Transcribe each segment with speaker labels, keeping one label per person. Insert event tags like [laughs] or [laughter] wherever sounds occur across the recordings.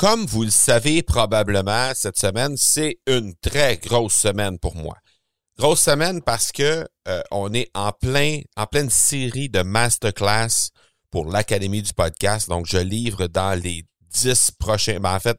Speaker 1: Comme vous le savez probablement, cette semaine, c'est une très grosse semaine pour moi. Grosse semaine parce que euh, on est en plein en pleine série de masterclass pour l'Académie du podcast. Donc, je livre dans les dix prochains. Ben, en fait,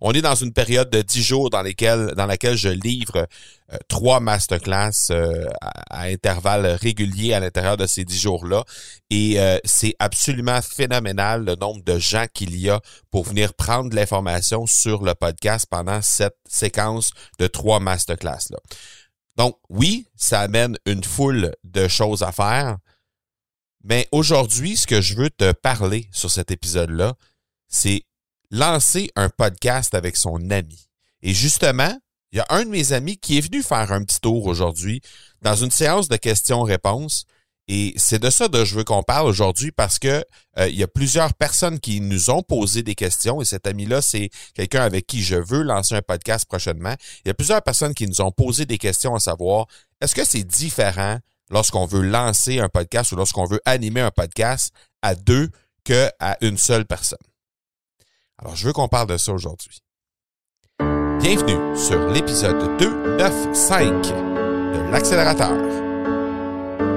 Speaker 1: on est dans une période de dix jours dans lesquels dans laquelle je livre euh, trois masterclass euh, à, intervalles réguliers à l'intérieur de ces dix jours-là. Et euh, c'est absolument phénoménal le nombre de gens qu'il y a pour venir prendre l'information sur le podcast pendant cette séquence de trois masterclass-là. Donc, oui, ça amène une foule de choses à faire. Mais aujourd'hui, ce que je veux te parler sur cet épisode-là, c'est lancer un podcast avec son ami. Et justement, il y a un de mes amis qui est venu faire un petit tour aujourd'hui dans une séance de questions-réponses. Et c'est de ça que je veux qu'on parle aujourd'hui parce que euh, il y a plusieurs personnes qui nous ont posé des questions et cet ami-là, c'est quelqu'un avec qui je veux lancer un podcast prochainement. Il y a plusieurs personnes qui nous ont posé des questions à savoir est-ce que c'est différent lorsqu'on veut lancer un podcast ou lorsqu'on veut animer un podcast à deux qu'à une seule personne? Alors, je veux qu'on parle de ça aujourd'hui. Bienvenue sur l'épisode 295 de l'accélérateur.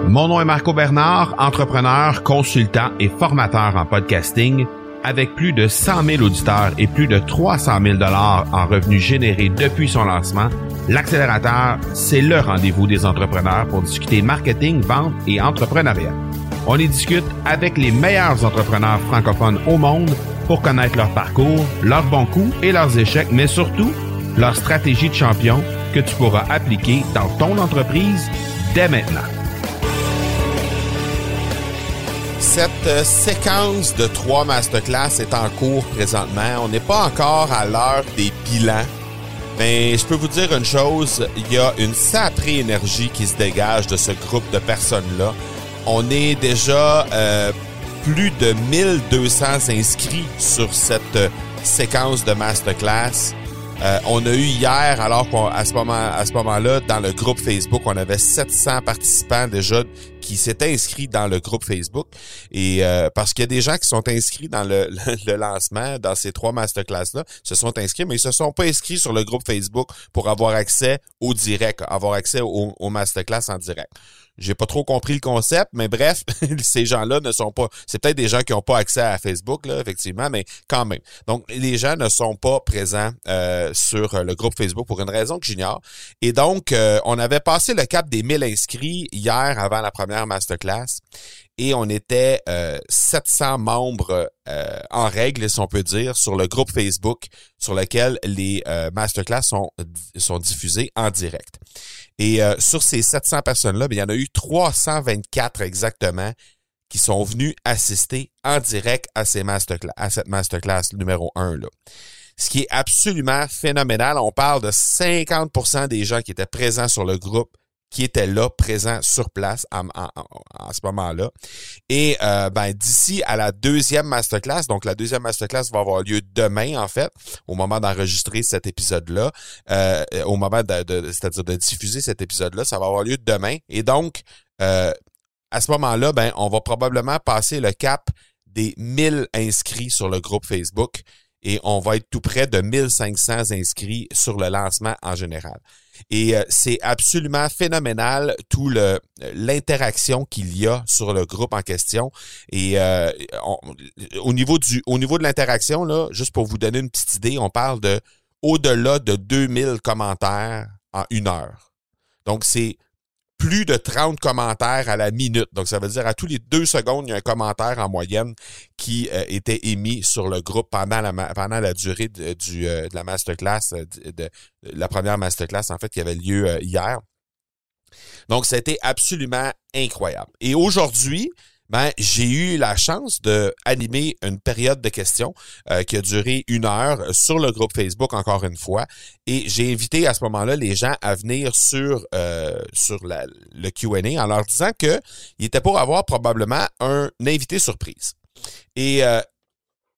Speaker 2: Mon nom est Marco Bernard, entrepreneur, consultant et formateur en podcasting. Avec plus de 100 000 auditeurs et plus de 300 000 dollars en revenus générés depuis son lancement, l'accélérateur, c'est le rendez-vous des entrepreneurs pour discuter marketing, vente et entrepreneuriat. On y discute avec les meilleurs entrepreneurs francophones au monde pour connaître leur parcours, leurs bons coups et leurs échecs, mais surtout leur stratégie de champion que tu pourras appliquer dans ton entreprise dès maintenant.
Speaker 1: Cette euh, séquence de trois masterclass est en cours présentement. On n'est pas encore à l'heure des bilans. Mais je peux vous dire une chose, il y a une sacrée énergie qui se dégage de ce groupe de personnes-là. On est déjà euh, plus de 1200 inscrits sur cette euh, séquence de masterclass. Euh, on a eu hier, alors qu'à ce moment, à ce moment-là, dans le groupe Facebook, on avait 700 participants déjà qui s'étaient inscrits dans le groupe Facebook. Et euh, parce qu'il y a des gens qui sont inscrits dans [laughs] le, lancement, dans ces trois masterclass-là, se sont inscrits, mais ils se sont pas inscrits sur le groupe Facebook pour avoir accès au direct, avoir accès au, au masterclass en direct. J'ai pas trop compris le concept, mais bref, [laughs] ces gens-là ne sont pas. C'est peut-être des gens qui n'ont pas accès à Facebook, là, effectivement, mais quand même. Donc, les gens ne sont pas présents euh, sur le groupe Facebook pour une raison que j'ignore. Et donc, euh, on avait passé le cap des 1000 inscrits hier avant la première masterclass et on était 700 euh, membres en règle, si on peut dire, sur le groupe Facebook sur lequel les masterclass sont, sont diffusés en direct. Et euh, sur ces 700 personnes-là, il y en a eu 324 exactement qui sont venus assister en direct à, ces masterclass, à cette masterclass numéro 1. Là. Ce qui est absolument phénoménal. On parle de 50% des gens qui étaient présents sur le groupe qui étaient là, présents sur place en, ce moment-là. Et euh, ben, d'ici à la deuxième masterclass, donc la deuxième masterclass va avoir lieu demain, en fait, au moment d'enregistrer cet épisode-là, euh, au moment de, c'est-à-dire de diffuser cet épisode-là, ça va avoir lieu demain. Et donc, euh, à ce moment-là, ben, on va probablement passer le cap des 1000 inscrits sur le groupe Facebook et on va être tout près de 1500 inscrits sur le lancement en général. Et euh, c'est absolument phénoménal tout le l'interaction qu'il y a sur le groupe en question. Et euh, au niveau du au niveau de l'interaction là, juste pour vous donner une petite idée, on parle de au-delà de 2000 commentaires en une heure. Donc c'est plus de 30 commentaires à la minute. Donc, ça veut dire à tous les deux secondes, il y a un commentaire en moyenne qui euh, était émis sur le groupe pendant la, durée euh, de la masterclass, euh, de, la première masterclass, en fait, qui avait lieu hier. Donc, été absolument incroyable. Et aujourd'hui, ben, j'ai eu la chance de animer une période de questions euh, qui a duré une heure sur le groupe Facebook encore une fois et j'ai invité à ce moment-là les gens à venir sur euh, sur le Q&A en leur disant que il était pour avoir probablement un invité surprise. Et euh,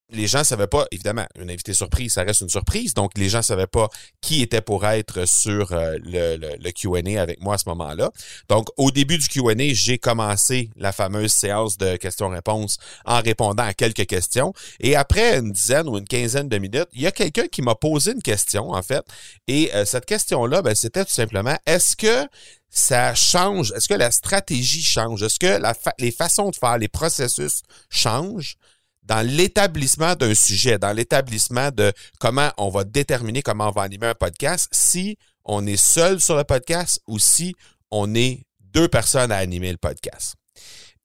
Speaker 1: les gens savaient pas, évidemment, une invité surprise, ça reste une surprise. Donc, les gens savaient pas qui était pour être sur euh, le, Q&A avec moi à ce moment-là. Donc, au début du Q&A, j'ai commencé la fameuse séance de questions-réponses en répondant à quelques questions. Et après une dizaine ou une quinzaine de minutes, il y a quelqu'un qui m'a posé une question, en fait. Et euh, cette question-là, ben, c'était tout simplement, est-ce que ça change? Est-ce que la stratégie change? Est-ce que les façons de faire, les processus changent? Dans l'établissement d'un sujet, dans l'établissement de comment on va déterminer comment on va animer un podcast, si on est seul sur le podcast ou si on est deux personnes à animer le podcast.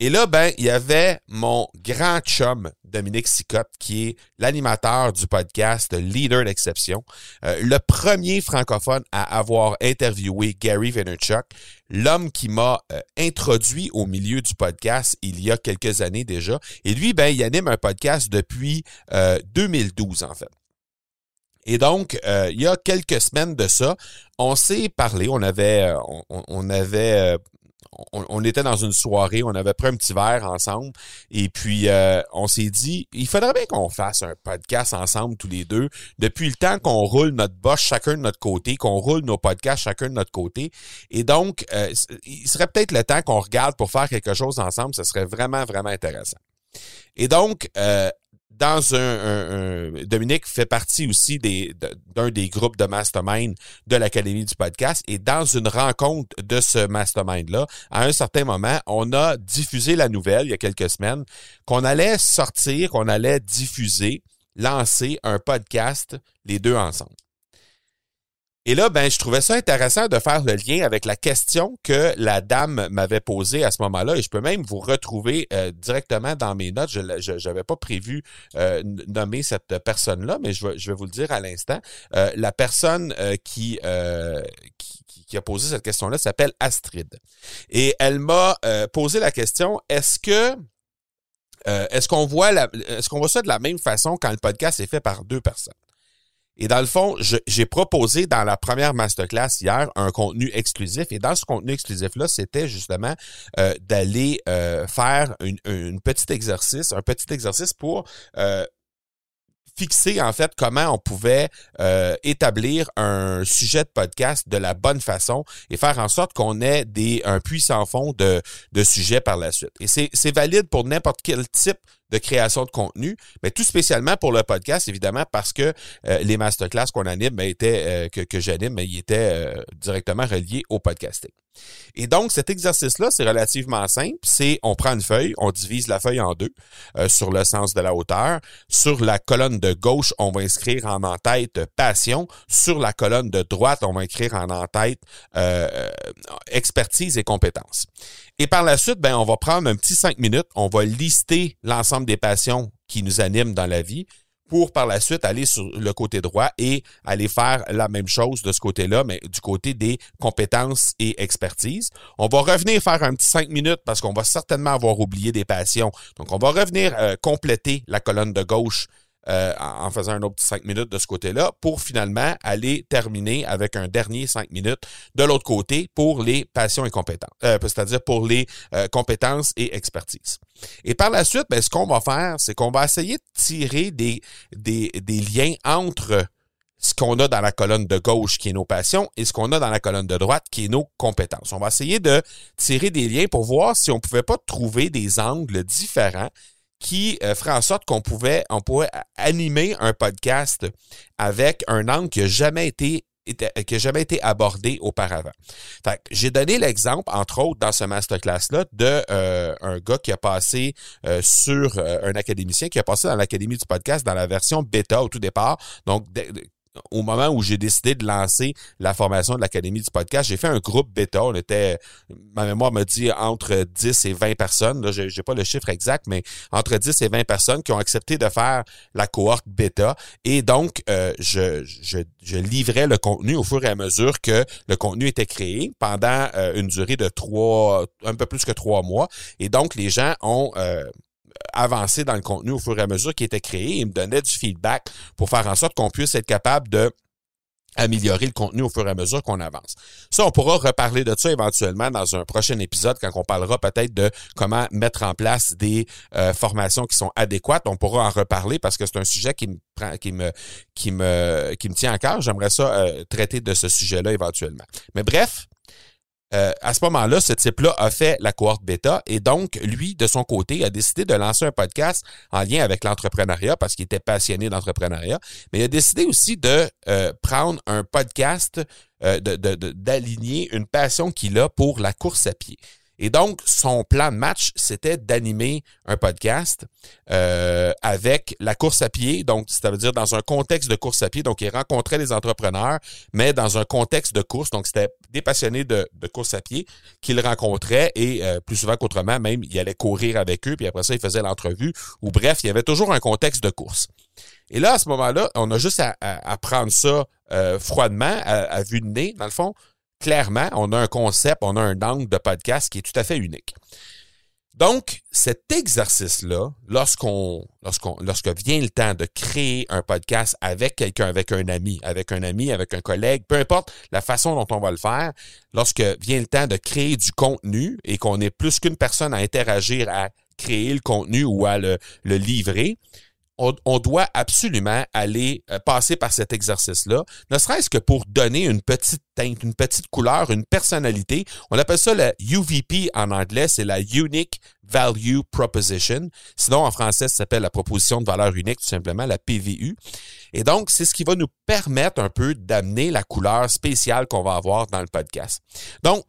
Speaker 1: Et là, ben, il y avait mon grand chum, Dominique Sicotte, qui est l'animateur du podcast Leader d'exception, euh, le premier francophone à avoir interviewé Gary Vaynerchuk, l'homme qui m'a euh, introduit au milieu du podcast il y a quelques années déjà. Et lui, ben, il anime un podcast depuis 2012, euh, en fait. Et donc, il y a quelques semaines de ça, on s'est parlé, on avait, on avait on, était dans une soirée, on avait pris un petit verre ensemble et puis euh, on s'est dit, il faudrait bien qu'on fasse un podcast ensemble tous les deux. Depuis le temps qu'on roule notre boss chacun de notre côté, qu'on roule nos podcasts chacun de notre côté. Et donc, euh, il serait peut-être le temps qu'on regarde pour faire quelque chose ensemble. Ce serait vraiment, vraiment intéressant. Et donc, euh, dans un, Dominique fait partie aussi d'un des groupes de mastermind de l'Académie du podcast et dans une rencontre de ce mastermind-là, à un certain moment, on a diffusé la nouvelle il y a quelques semaines qu'on allait sortir, qu'on allait diffuser, lancer un podcast les deux ensemble. Et là, ben, je trouvais ça intéressant de faire le lien avec la question que la dame m'avait posée à ce moment-là. Et je peux même vous retrouver euh, directement dans mes notes. Je n'avais pas prévu euh, nommer cette personne-là, mais je vais, vous le dire à l'instant. Euh, la personne qui, a posé cette question-là s'appelle Astrid. Et elle m'a posé la question, est-ce que est-ce qu'on voit est-ce qu'on voit ça de la même façon quand le podcast est fait par deux personnes? Et dans le fond, j'ai proposé dans la première masterclass hier un contenu exclusif. Et dans ce contenu exclusif-là, c'était justement euh, d'aller euh, faire une, une petit exercice, un petit exercice pour euh, fixer en fait comment on pouvait établir un sujet de podcast de la bonne façon et faire en sorte qu'on ait des un puissant fond de, de sujets par la suite. Et c'est valide pour n'importe quel type de création de contenu, mais tout spécialement pour le podcast, évidemment, parce que euh, les masterclass qu'on anime ben, étaient, euh, que, que j'anime, ben, ils étaient euh, directement reliés au podcasting. Et donc, cet exercice-là, c'est relativement simple. C'est, on prend une feuille, on divise la feuille en deux sur le sens de la hauteur. Sur la colonne de gauche, on va inscrire en en-tête passion. Sur la colonne de droite, on va écrire en en-tête expertise et compétences. Et par la suite, ben, on va prendre un petit cinq minutes, on va lister l'ensemble des passions qui nous animent dans la vie pour par la suite aller sur le côté droit et aller faire la même chose de ce côté-là, mais du côté des compétences et expertise. On va revenir faire un petit cinq minutes parce qu'on va certainement avoir oublié des passions. Donc, on va revenir euh, compléter la colonne de gauche euh, en faisant un autre cinq minutes de ce côté-là pour finalement aller terminer avec un dernier cinq minutes de l'autre côté pour les passions et compétences, euh, c'est-à-dire pour les euh, compétences et expertise. Et par la suite, ben, ce qu'on va faire, c'est qu'on va essayer de tirer des, des, liens entre ce qu'on a dans la colonne de gauche qui est nos passions et ce qu'on a dans la colonne de droite qui est nos compétences. On va essayer de tirer des liens pour voir si on pouvait pas trouver des angles différents qui euh, ferait en sorte qu'on pouvait, on pourrait animer un podcast avec un angle qui n'a jamais été qui a jamais été abordé auparavant. J'ai donné l'exemple, entre autres, dans ce masterclass-là, de euh, gars qui a passé euh, sur un académicien qui a passé dans l'académie du podcast dans la version bêta au tout départ. Donc, au moment où j'ai décidé de lancer la formation de l'Académie du podcast, j'ai fait un groupe bêta. On était, ma mémoire me dit entre 10 et 20 personnes. Là, j'ai, pas le chiffre exact, mais entre 10 et 20 personnes qui ont accepté de faire la cohorte bêta. Et donc, euh, je, je, je, livrais le contenu au fur et à mesure que le contenu était créé pendant euh, une durée de trois, un peu plus que trois mois. Et donc, les gens ont euh, avancer dans le contenu au fur et à mesure qui était créé. Il me donnait du feedback pour faire en sorte qu'on puisse être capable de améliorer le contenu au fur et à mesure qu'on avance. Ça, on pourra reparler de ça éventuellement dans un prochain épisode quand on parlera peut-être de comment mettre en place des euh, formations qui sont adéquates. On pourra en reparler parce que c'est un sujet qui me qui me qui me tient à cœur. J'aimerais ça euh, traiter de ce sujet-là éventuellement. Mais bref, euh, à ce moment-là, ce type-là a fait la cohorte bêta et donc, lui, de son côté, a décidé de lancer un podcast en lien avec l'entrepreneuriat parce qu'il était passionné d'entrepreneuriat, mais il a décidé aussi de euh, prendre un podcast, euh, d'aligner une passion qu'il a pour la course à pied. Et donc, son plan de match, c'était d'animer un podcast euh, avec la course à pied. Donc, ça veut dire dans un contexte de course à pied. Donc, il rencontrait les entrepreneurs, mais dans un contexte de course. Donc, c'était des passionnés de, course à pied qu'il rencontrait et euh, plus souvent qu'autrement, même, il allait courir avec eux. Puis après ça, il faisait l'entrevue. Ou bref, il y avait toujours un contexte de course. Et là, à ce moment-là, on a juste à, prendre ça euh, froidement, à, à, vue de nez, dans le fond, clairement, on a un concept, on a un angle de podcast qui est tout à fait unique. Donc, cet exercice-là, lorsqu'on, lorsqu'on, lorsque vient le temps de créer un podcast avec quelqu'un, avec un ami, avec un ami, avec un collègue, peu importe la façon dont on va le faire, lorsque vient le temps de créer du contenu et qu'on est plus qu'une personne à interagir, à créer le contenu ou à le, le livrer, on, doit absolument aller euh, passer par cet exercice-là, ne serait-ce que pour donner une petite teinte, une petite couleur, une personnalité. On appelle ça la UVP en anglais, c'est la Unique Value Proposition. Sinon, en français, ça s'appelle la proposition de valeur unique, tout simplement, la PVU. Et donc, c'est ce qui va nous permettre un peu d'amener la couleur spéciale qu'on va avoir dans le podcast. Donc,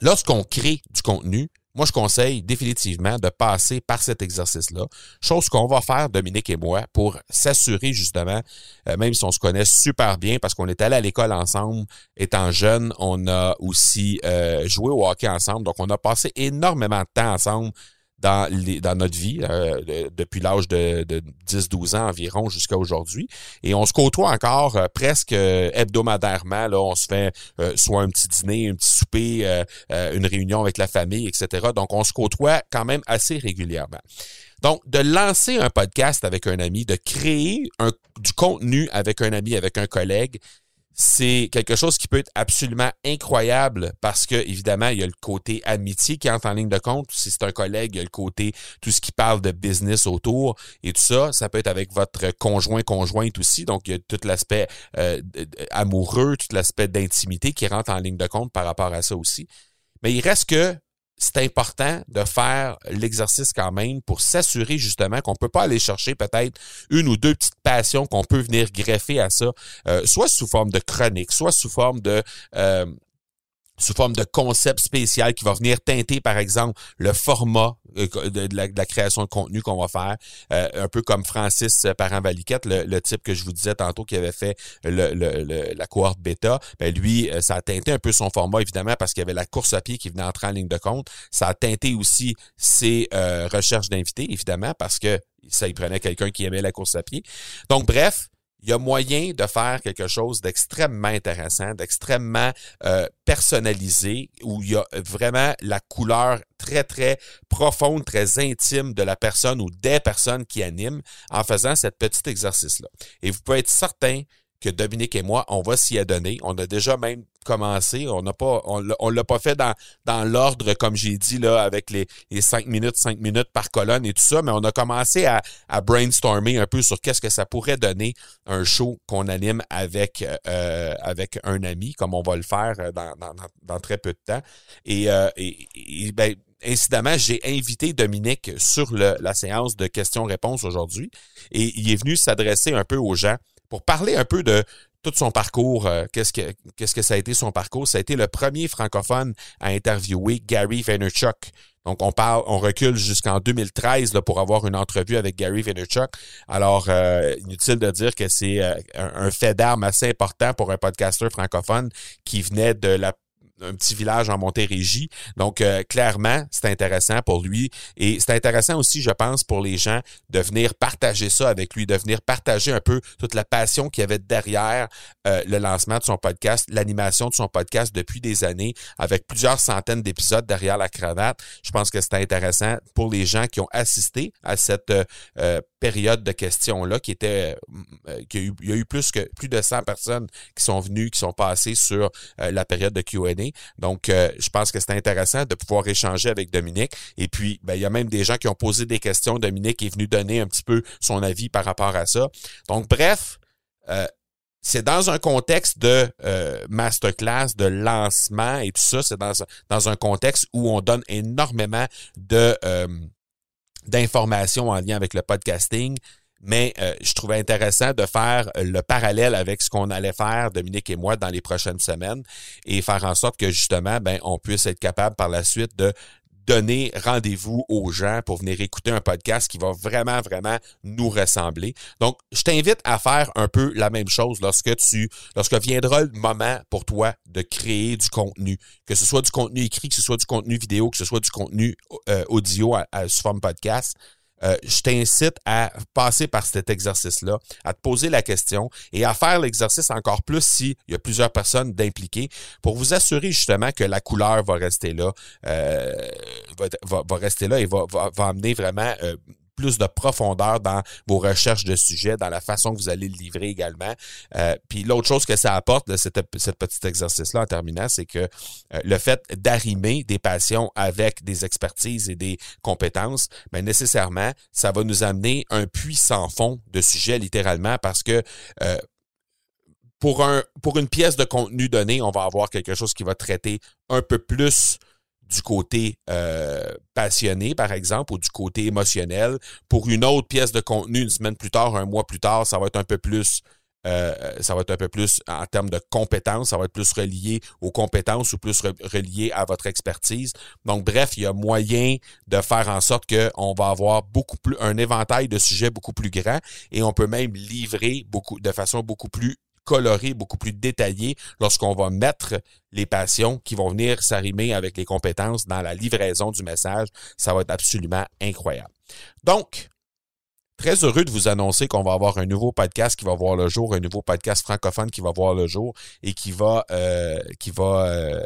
Speaker 1: lorsqu'on crée du contenu, moi, je conseille définitivement de passer par cet exercice-là, chose qu'on va faire, Dominique et moi, pour s'assurer justement, euh, même si on se connaît super bien, parce qu'on est allé à l'école ensemble, étant jeune, on a aussi euh, joué au hockey ensemble, donc on a passé énormément de temps ensemble dans, dans notre vie euh, depuis l'âge de, 10-12 ans environ jusqu'à aujourd'hui. Et on se côtoie encore euh, presque euh, hebdomadairement. Là, on se fait soit un petit dîner, un petit souper, une réunion avec la famille, etc. Donc, on se côtoie quand même assez régulièrement. Donc, de lancer un podcast avec un ami, de créer un, du contenu avec un ami, avec un collègue, c'est quelque chose qui peut être absolument incroyable parce que, évidemment, il y a le côté amitié qui entre en ligne de compte. Si c'est un collègue, il y a le côté tout ce qui parle de business autour et tout ça. Ça peut être avec votre conjoint, conjointe aussi. Donc, il y a tout l'aspect euh, amoureux, tout l'aspect d'intimité qui rentre en ligne de compte par rapport à ça aussi. Mais il reste que c'est important de faire l'exercice quand même pour s'assurer justement qu'on peut pas aller chercher peut-être une ou deux petites passions qu'on peut venir greffer à ça, euh, soit sous forme de chronique, soit sous forme de euh, sous forme de concept spécial qui va venir teinter, par exemple, le format euh, de, la, création de contenu qu'on va faire. Euh, un peu comme Francis Parent-Valiquette, le, type que je vous disais tantôt qui avait fait le, la cohorte bêta. Ben lui, euh, ça a teinté un peu son format, évidemment, parce qu'il y avait la course à pied qui venait entrer en ligne de compte. Ça a teinté aussi ses recherches d'invités, évidemment, parce que ça y prenait quelqu'un qui aimait la course à pied. Donc, bref, il y a moyen de faire quelque chose d'extrêmement intéressant, d'extrêmement euh, personnalisé, où il y a vraiment la couleur très, très profonde, très intime de la personne ou des personnes qui animent en faisant cet petit exercice-là. Et vous pouvez être certain que Dominique et moi, on va s'y adonner. On a déjà même commencé. On n'a pas, on l'a pas fait dans, dans l'ordre, comme j'ai dit, là, avec les, les cinq minutes, cinq minutes par colonne et tout ça, mais on a commencé à, à brainstormer un peu sur qu'est-ce que ça pourrait donner un show qu'on anime avec, euh, avec un ami, comme on va le faire dans, dans, dans très peu de temps. Et, euh, et, ben, incidemment, j'ai invité Dominique sur la séance de questions-réponses aujourd'hui et il est venu s'adresser un peu aux gens pour parler un peu de tout son parcours, euh, qu'est-ce que qu'est-ce que ça a été son parcours? Ça a été le premier francophone à interviewer Gary Vaynerchuk. Donc, on parle, on recule jusqu'en 2013 là, pour avoir une entrevue avec Gary Vaynerchuk. Alors, euh, inutile de dire que c'est euh, un, fait d'armes assez important pour un podcasteur francophone qui venait de la un petit village en Montérégie. Donc, euh, clairement, c'est intéressant pour lui. Et c'est intéressant aussi, je pense, pour les gens de venir partager ça avec lui, de venir partager un peu toute la passion qu'il y avait derrière euh, le lancement de son podcast, l'animation de son podcast depuis des années, avec plusieurs centaines d'épisodes derrière la cravate. Je pense que c'est intéressant pour les gens qui ont assisté à cette euh, période de questions-là, qui était, qu'il y, a eu, il y a eu plus que plus de 100 personnes qui sont venues, qui sont passées sur la période de Q&A. Donc, euh, je pense que c'est intéressant de pouvoir échanger avec Dominique. Et puis, ben, il y a même des gens qui ont posé des questions. Dominique est venu donner un petit peu son avis par rapport à ça. Donc, bref, euh, c'est dans un contexte de euh, masterclass, de lancement et tout ça. C'est dans, un contexte où on donne énormément d'informations en lien avec le podcasting mais euh, je trouvais intéressant de faire le parallèle avec ce qu'on allait faire, Dominique et moi, dans les prochaines semaines et faire en sorte que justement, ben, on puisse être capable par la suite de donner rendez-vous aux gens pour venir écouter un podcast qui va vraiment, vraiment nous ressembler. Donc, je t'invite à faire un peu la même chose lorsque tu, lorsque viendra le moment pour toi de créer du contenu, que ce soit du contenu écrit, que ce soit du contenu vidéo, que ce soit du contenu euh, audio à, à, sous forme podcast. Euh, je t'incite à passer par cet exercice-là, à te poser la question et à faire l'exercice encore plus s'il y a plusieurs personnes d'impliquer pour vous assurer justement que la couleur va rester là, euh, va, va, rester là et va, va, va amener vraiment euh, plus de profondeur dans vos recherches de sujets, dans la façon que vous allez le livrer également. Euh, puis l'autre chose que ça apporte, de cette, petit exercice-là en terminant, c'est que euh, le fait d'arrimer des passions avec des expertises et des compétences, bien, nécessairement, ça va nous amener un puits sans fond de sujets, littéralement, parce que euh, pour, un, pour une pièce de contenu donné, on va avoir quelque chose qui va traiter un peu plus du côté euh, passionné, par exemple, ou du côté émotionnel. Pour une autre pièce de contenu, une semaine plus tard, un mois plus tard, ça va être un peu plus euh, ça va être un peu plus en termes de compétences, ça va être plus relié aux compétences ou plus relié à votre expertise. Donc, bref, il y a moyen de faire en sorte qu'on va avoir beaucoup plus un éventail de sujets beaucoup plus grand et on peut même livrer beaucoup de façon beaucoup plus coloré, beaucoup plus détaillé lorsqu'on va mettre les passions qui vont venir s'arrimer avec les compétences dans la livraison du message. Ça va être absolument incroyable. Donc, Très heureux de vous annoncer qu'on va avoir un nouveau podcast qui va voir le jour, un nouveau podcast francophone qui va voir le jour et qui va, euh, qui va euh,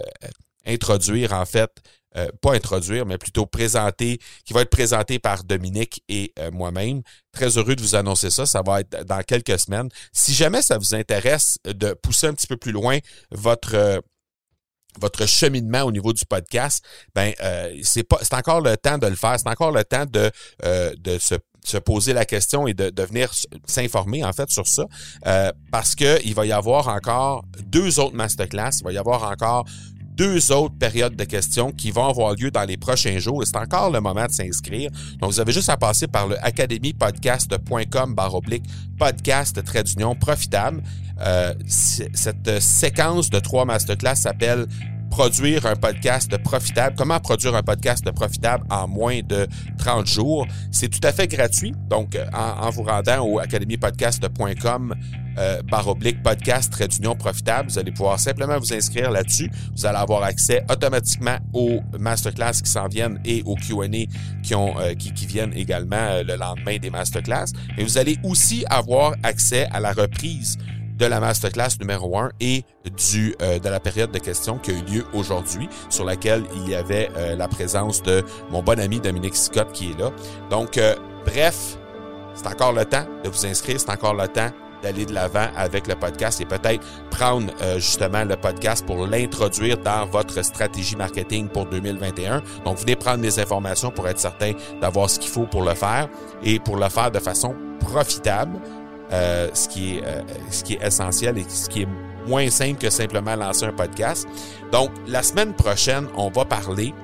Speaker 1: introduire en fait euh, pas introduire, mais plutôt présenter, qui va être présenté par Dominique et euh, moi-même. Très heureux de vous annoncer ça. Ça va être dans quelques semaines. Si jamais ça vous intéresse de pousser un petit peu plus loin votre euh, votre cheminement au niveau du podcast, ben c'est pas c'est encore le temps de le faire. C'est encore le temps de de se se poser la question et de, de venir s'informer en fait sur ça parce que il va y avoir encore deux autres masterclass, il va y avoir encore deux autres périodes de questions qui vont avoir lieu dans les prochains jours c'est encore le moment de s'inscrire. Donc, vous avez juste à passer par le academypodcast.com baroblique podcast trait d'union profitable. Euh, cette séquence de trois masterclass s'appelle produire un podcast profitable, comment produire un podcast profitable en moins de 30 jours? C'est tout à fait gratuit. Donc, euh, en, vous rendant au academypodcast.com euh, vous allez pouvoir simplement vous inscrire là-dessus. Vous allez avoir accès automatiquement aux masterclass qui s'en viennent et aux Q&A euh, qui, qui, viennent également le lendemain des masterclass. Mais vous allez aussi avoir accès à la reprise de la masterclass numéro 1 et du, euh, de la période de questions qui a eu lieu aujourd'hui, sur laquelle il y avait euh, la présence de mon bon ami Dominique Scott qui est là. Donc, euh, bref, c'est encore le temps de vous inscrire, c'est encore le temps d'aller de l'avant avec le podcast et peut-être prendre justement le podcast pour l'introduire dans votre stratégie marketing pour 2021. Donc, venez prendre des informations pour être certain d'avoir ce qu'il faut pour le faire et pour le faire de façon profitable euh, ce, qui est, euh, ce qui est essentiel et ce qui est moins simple que simplement lancer un podcast. Donc, la semaine prochaine, on va parler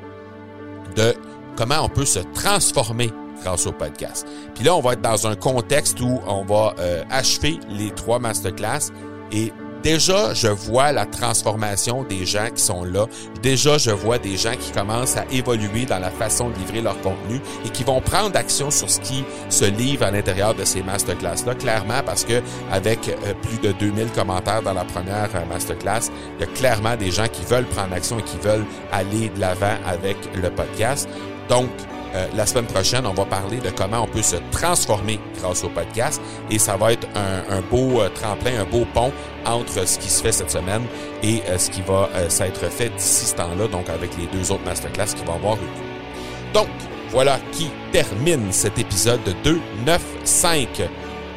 Speaker 1: de comment on peut se transformer grâce au podcast. Puis là, on va être dans un contexte où on va euh, achever les trois masterclass et déjà, je vois la transformation des gens qui sont là. Déjà, je vois des gens qui commencent à évoluer dans la façon de livrer leur contenu et qui vont prendre action sur ce qui se livre à l'intérieur de ces masterclass-là, clairement parce que avec euh, plus de 2000 commentaires dans la première euh, masterclass, il y a clairement des gens qui veulent prendre action et qui veulent aller de l'avant avec le podcast. Donc, euh, la semaine prochaine, on va parler de comment on peut se transformer grâce au podcast et ça va être un, beau euh, tremplin, un beau pont entre ce qui se fait cette semaine et euh, ce qui va s'être fait d'ici ce temps-là, donc avec les deux autres masterclass qui vont avoir eu Donc, voilà qui termine cet épisode 295.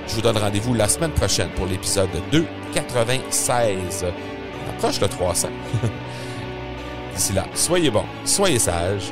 Speaker 1: Je vous donne rendez-vous la semaine prochaine pour l'épisode 296. On approche de 300. [laughs] D'ici là, soyez bons, soyez sages